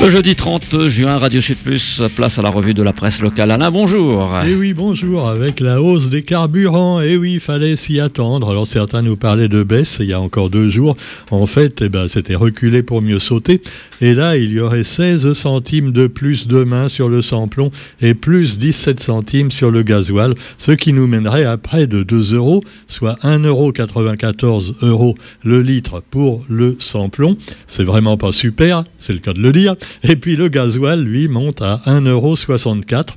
Le jeudi 30 juin, Radio Sud Plus, place à la revue de la presse locale. Alain, bonjour. Eh oui, bonjour. Avec la hausse des carburants, eh oui, il fallait s'y attendre. Alors certains nous parlaient de baisse il y a encore deux jours. En fait, eh ben, c'était reculé pour mieux sauter. Et là, il y aurait 16 centimes de plus demain sur le samplon et plus 17 centimes sur le gasoil, ce qui nous mènerait à près de 2 euros, soit 1,94 euros le litre pour le samplon. C'est vraiment pas super, c'est le cas de le dire. Et puis le gasoil, lui, monte à 1,64€.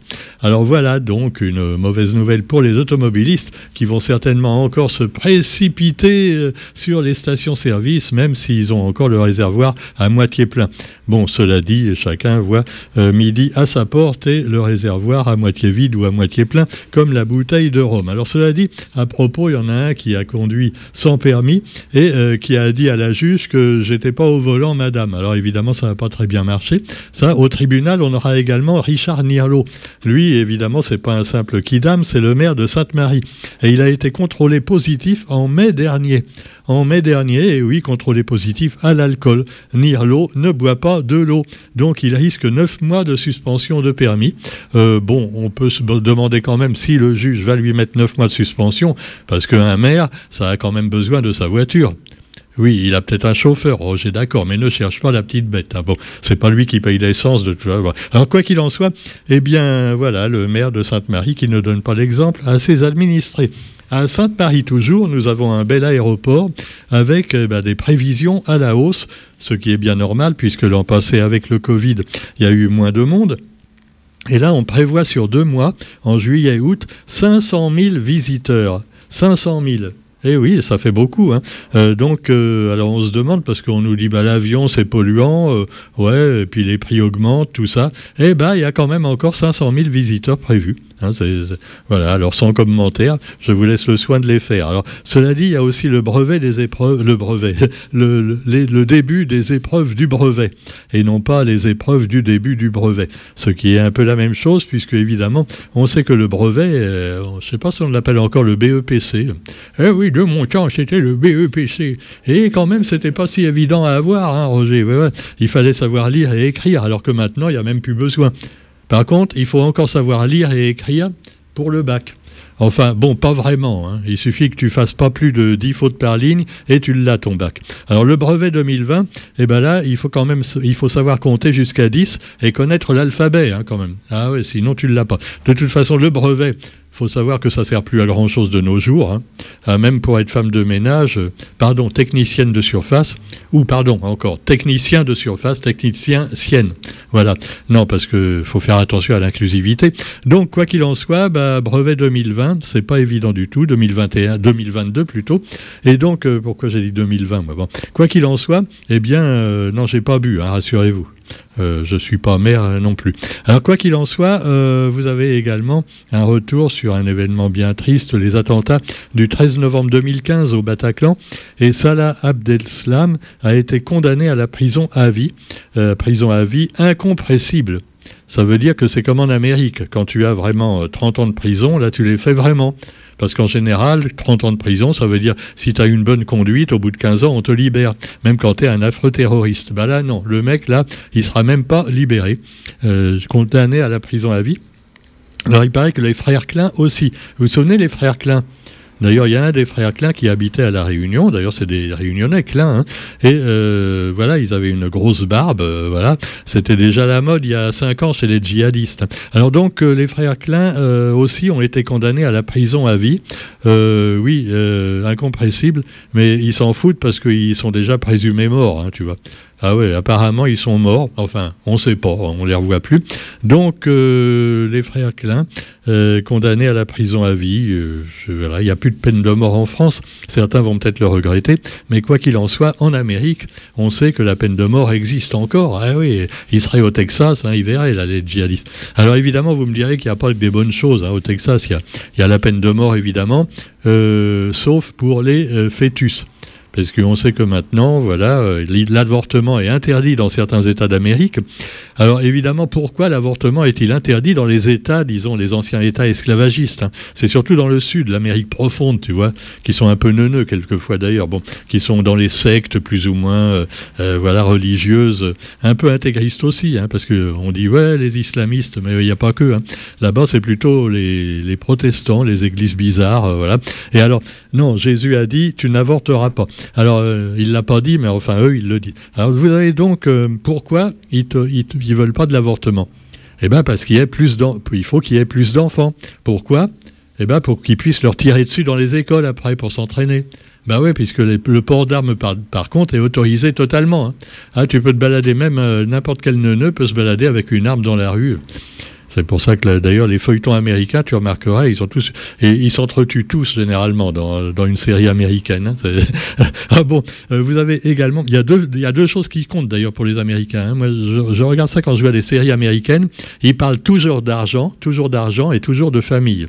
Alors voilà donc une mauvaise nouvelle pour les automobilistes qui vont certainement encore se précipiter euh, sur les stations-service, même s'ils ont encore le réservoir à moitié plein. Bon, cela dit, chacun voit euh, midi à sa porte et le réservoir à moitié vide ou à moitié plein, comme la bouteille de rhum. Alors cela dit, à propos, il y en a un qui a conduit sans permis et euh, qui a dit à la juge que j'étais pas au volant, madame. Alors évidemment, ça n'a pas très bien marché ça, au tribunal, on aura également Richard Nierlo. Lui, évidemment, c'est pas un simple kidam, c'est le maire de Sainte-Marie. Et il a été contrôlé positif en mai dernier. En mai dernier, et oui, contrôlé positif à l'alcool. Nierlo ne boit pas de l'eau. Donc, il risque 9 mois de suspension de permis. Euh, bon, on peut se demander quand même si le juge va lui mettre 9 mois de suspension, parce qu'un maire, ça a quand même besoin de sa voiture. Oui, il a peut-être un chauffeur, Roger, d'accord, mais ne cherche pas la petite bête. Hein. Bon, c'est pas lui qui paye l'essence de tout ça. Alors, quoi qu'il en soit, eh bien, voilà, le maire de Sainte-Marie qui ne donne pas l'exemple à ses administrés. À Sainte-Marie toujours, nous avons un bel aéroport avec eh ben, des prévisions à la hausse, ce qui est bien normal puisque l'an passé, avec le Covid, il y a eu moins de monde. Et là, on prévoit sur deux mois, en juillet et août, 500 000 visiteurs. 500 000. Eh oui, ça fait beaucoup. Hein. Euh, donc, euh, alors on se demande, parce qu'on nous dit, bah, l'avion c'est polluant, euh, ouais, et puis les prix augmentent, tout ça. Eh bien, il y a quand même encore 500 000 visiteurs prévus. Hein, voilà, alors sans commentaire, je vous laisse le soin de les faire. Alors, cela dit, il y a aussi le brevet des épreuves, le brevet, le, début des épreuves du brevet, et non pas les épreuves du début du brevet. Ce qui est un peu la même chose, puisque évidemment, on sait que le brevet, euh, je ne sais pas si on l'appelle encore le BEPC. Eh oui, de mon temps, c'était le BEPC. Et quand même, c'était pas si évident à avoir, hein, Roger. Il fallait savoir lire et écrire, alors que maintenant, il n'y a même plus besoin. Par contre, il faut encore savoir lire et écrire pour le bac. Enfin, bon, pas vraiment. Hein. Il suffit que tu fasses pas plus de 10 fautes par ligne et tu l'as ton bac. Alors le brevet 2020, eh ben là, il faut quand même, savoir compter jusqu'à 10 et connaître l'alphabet hein, quand même. Ah ouais, sinon tu l'as pas. De toute façon, le brevet, faut savoir que ça sert plus à grand chose de nos jours. Hein. Ah, même pour être femme de ménage, euh, pardon, technicienne de surface, ou pardon, encore, technicien de surface, technicien sienne. Voilà. Non, parce que faut faire attention à l'inclusivité. Donc, quoi qu'il en soit, bah, brevet 2020, c'est pas évident du tout, 2021, 2022 plutôt. Et donc, euh, pourquoi j'ai dit 2020 moi, bon. Quoi qu'il en soit, eh bien, euh, non, j'ai pas bu, hein, rassurez-vous. Euh, je ne suis pas maire euh, non plus. Alors quoi qu'il en soit, euh, vous avez également un retour sur un événement bien triste, les attentats du 13 novembre 2015 au Bataclan. Et Salah Abdeslam a été condamné à la prison à vie, prison à vie incompressible. Ça veut dire que c'est comme en Amérique. Quand tu as vraiment 30 ans de prison, là tu les fais vraiment. Parce qu'en général, 30 ans de prison, ça veut dire si tu as une bonne conduite, au bout de 15 ans, on te libère. Même quand tu es un affreux terroriste. Bah là, non. Le mec, là, il sera même pas libéré. Euh, condamné à la prison à vie. Alors, il paraît que les frères Klein aussi. Vous vous souvenez, les frères Klein? D'ailleurs, il y a un des frères Klein qui habitait à La Réunion. D'ailleurs, c'est des Réunionnais Klein. Hein. Et euh, voilà, ils avaient une grosse barbe. Euh, voilà, c'était déjà la mode il y a cinq ans chez les djihadistes. Alors donc, euh, les frères Klein aussi ont été condamnés à la prison à vie. oui, incompressible, mais ils s'en foutent parce qu'ils sont déjà présumés morts, hein, tu vois. Ah oui, apparemment ils sont morts. Enfin, on ne sait pas, on les revoit plus. Donc euh, les frères Klein, euh, condamnés à la prison à vie. Euh, il n'y a plus de peine de mort en France. Certains vont peut-être le regretter, mais quoi qu'il en soit, en Amérique, on sait que la peine de mort existe encore. Ah oui, ils seraient au Texas, hein, ils verraient là les djihadistes. Alors évidemment, vous me direz qu'il n'y a pas des bonnes choses hein, au Texas. Il y, a, la peine de mort évidemment, sauf pour les fœtus. Parce qu'on sait que maintenant, voilà, euh, l'avortement est interdit dans certains États d'Amérique. Alors évidemment, pourquoi l'avortement est-il interdit dans les États, disons, les anciens États esclavagistes hein? C'est surtout dans le sud, l'Amérique profonde, tu vois, qui sont un peu neuneux quelquefois d'ailleurs, bon, qui sont dans les sectes plus ou moins, euh, euh, voilà, religieuses, un peu intégristes aussi, hein, parce que on dit ouais, les islamistes, mais il n'y a pas que. Hein. Là-bas, c'est plutôt les, protestants, les églises bizarres, voilà. Et alors, non, Jésus a dit, tu n'avorteras pas. Alors, euh, il l'a pas dit, mais enfin, eux, ils le disent. Alors, vous avez donc, euh, pourquoi ils ne veulent pas de l'avortement? Eh bien, parce qu'il y plus il faut qu'il y ait plus d'enfants. Pourquoi? Eh bien, pour qu'ils puissent leur tirer dessus dans les écoles après, pour s'entraîner. Ben oui, puisque le port d'armes, par, contre, est autorisé totalement. Hein. Ah, tu peux te balader, même euh, n'importe quel neuneu peut se balader avec une arme dans la rue. C'est pour ça que d'ailleurs les feuilletons américains, tu remarqueras, ils sont tous et ils s'entretuent tous généralement dans, une série américaine. Hein, ah bon, euh, vous avez également, il y a deux, il y a deux choses qui comptent d'ailleurs pour les Américains. Hein. Moi, je, je, regarde ça quand je vois des séries américaines. Ils parlent toujours d'argent, toujours d'argent et toujours de famille.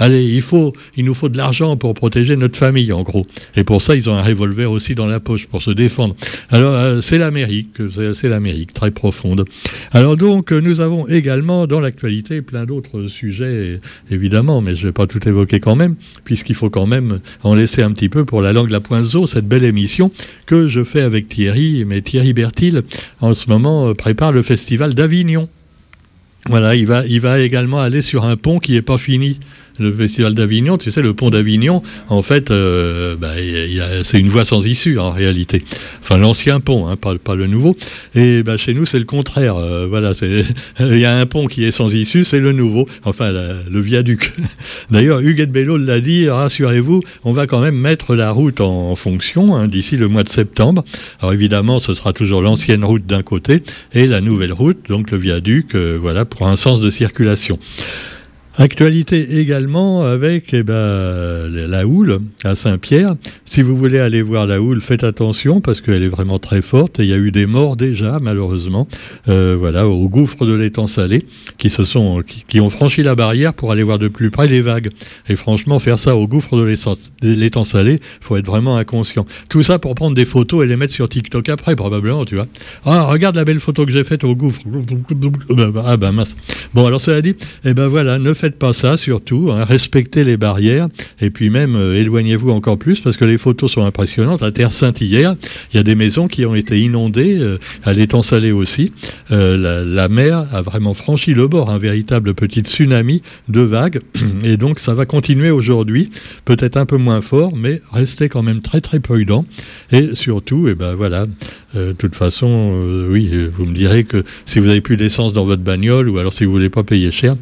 Allez, il, nous faut de l'argent pour protéger notre famille, en gros. Et pour ça, ils ont un revolver aussi dans la poche pour se défendre. Alors, euh, c'est l'Amérique, c'est l'Amérique, très profonde. Alors donc, nous avons également dans l'actualité plein d'autres sujets, évidemment, mais je ne vais pas tout évoquer quand même, puisqu'il faut quand même en laisser un petit peu pour la langue la pointe cette belle émission que je fais avec Thierry, mais Thierry Bertil, en ce moment, euh, prépare le festival d'Avignon. Voilà, il va également aller sur un pont qui n'est pas fini le festival d'Avignon, tu sais, le pont d'Avignon, en fait, euh, bah, c'est une voie sans issue en réalité. Enfin, l'ancien pont, hein, pas, le nouveau. Et bah, chez nous, c'est le contraire. Euh, voilà, il y a un pont qui est sans issue, c'est le nouveau. Enfin, le viaduc. D'ailleurs, Huguette Bello l'a dit. Rassurez-vous, on va quand même mettre la route en, fonction hein, d'ici le mois de septembre. Alors évidemment, ce sera toujours l'ancienne route d'un côté et la nouvelle route, donc le viaduc, euh, voilà, pour un sens de circulation. Actualité également avec eh ben, la houle à Saint-Pierre. Si vous voulez aller voir la houle, faites attention parce qu'elle est vraiment très forte et il y a eu des morts déjà, malheureusement, euh, voilà, au gouffre de l'étang salé, qui, se sont, qui, ont franchi la barrière pour aller voir de plus près les vagues. Et franchement, faire ça au gouffre de l'étang salé, faut être vraiment inconscient. Tout ça pour prendre des photos et les mettre sur TikTok après, probablement, tu vois. Ah, regarde la belle photo que j'ai faite au gouffre. Ah ben mince. Bon, alors cela dit, eh ben voilà, ne faites pas ça surtout, hein. respectez les barrières et puis même euh, éloignez-vous encore plus parce que les photos sont impressionnantes. À Terre Sainte hier, il y a des maisons qui ont été inondées, euh, à l'étang salé aussi. Euh, la, mer a vraiment franchi le bord, un véritable petit tsunami de vagues et donc ça va continuer aujourd'hui, peut-être un peu moins fort, mais restez quand même très très prudent et surtout, et eh ben voilà, de toute façon, oui, vous me direz que si vous n'avez plus d'essence dans votre bagnole ou alors si vous voulez pas payer cher,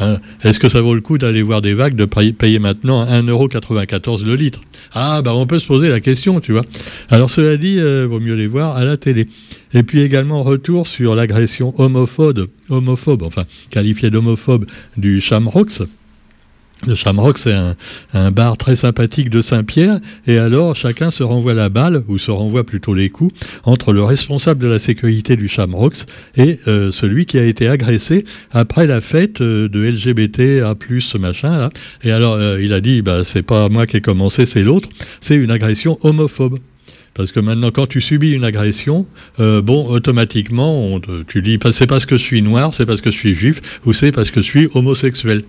Hein, est-ce que ça vaut le coup d'aller voir des vagues, de payer maintenant 1,94€ le litre? Ah, bah on peut se poser la question, tu vois. Alors cela dit, euh, vaut mieux les voir à la télé. Et puis également retour sur l'agression homophobe, homophobe, enfin qualifiée d'homophobe du Shamrocks le Shamrock, c'est un, bar très sympathique de Saint-Pierre, et alors chacun se renvoie la balle, ou se renvoie plutôt les coups, entre le responsable de la sécurité du Shamrocks et euh, celui qui a été agressé après la fête euh, de LGBT plus machin. Là. Et alors euh, il a dit, bah, c'est pas moi qui ai commencé, c'est l'autre, c'est une agression homophobe. Parce que maintenant, quand tu subis une agression, bon, automatiquement, tu dis, c'est parce que je suis noir, c'est parce que je suis juif, ou c'est parce que je suis homosexuel.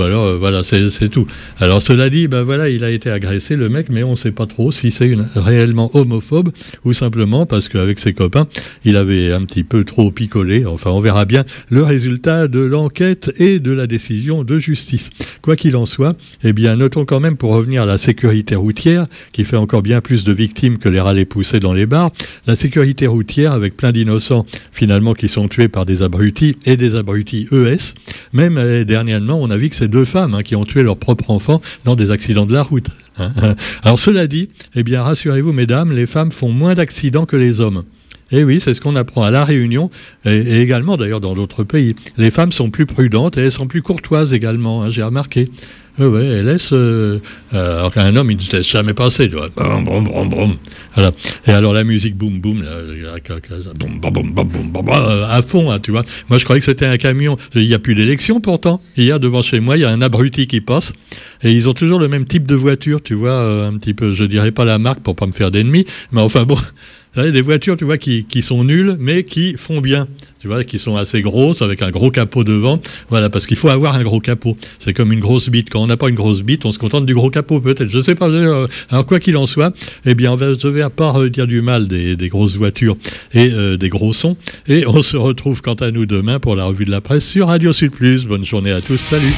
Alors, euh, voilà, c'est tout. Alors, cela dit, ben voilà, il a été agressé, le mec, mais on ne sait pas trop si c'est réellement homophobe ou simplement parce qu'avec ses copains, il avait un petit peu trop picolé. Enfin, on verra bien le résultat de l'enquête et de la décision de justice. Quoi qu'il en soit, eh bien, notons quand même, pour revenir à la sécurité routière, qui fait encore bien plus de victimes que les râles poussés dans les bars, la sécurité routière, avec plein d'innocents, finalement, qui sont tués par des abrutis et des abrutis ES, même euh, dernièrement, on a vu que deux femmes hein, qui ont tué leur propre enfant dans des accidents de la route. Hein. Alors cela dit, eh bien rassurez-vous mesdames, les femmes font moins d'accidents que les hommes. Et eh oui, c'est ce qu'on apprend à La Réunion et, également d'ailleurs dans d'autres pays. Les femmes sont plus prudentes et elles sont plus courtoises également, hein, j'ai remarqué. Oui, oui, elle laisse. Euh, euh, alors qu'un homme, il ne se laisse jamais passer, tu vois. Brum, brum, brum. Voilà. Et alors la musique, boum, boum, à fond, hein, tu vois. Moi, je croyais que c'était un camion. Il n'y a plus d'élection pourtant. A devant chez moi, il y a un abruti qui passe. Et ils ont toujours le même type de voiture, tu vois, un petit peu. Je dirais pas la marque pour pas me faire d'ennemis, mais enfin bon des voitures, tu vois, qui, qui, sont nulles, mais qui font bien. Tu vois, qui sont assez grosses, avec un gros capot devant. Voilà, parce qu'il faut avoir un gros capot. C'est comme une grosse bite. Quand on n'a pas une grosse bite, on se contente du gros capot, peut-être. Je sais pas. Euh, alors, quoi qu'il en soit, eh bien, on va, je vais à part dire du mal des, des grosses voitures et euh, des gros sons. Et on se retrouve quant à nous demain pour la revue de la presse sur Radio Sud Plus. Bonne journée à tous. Salut.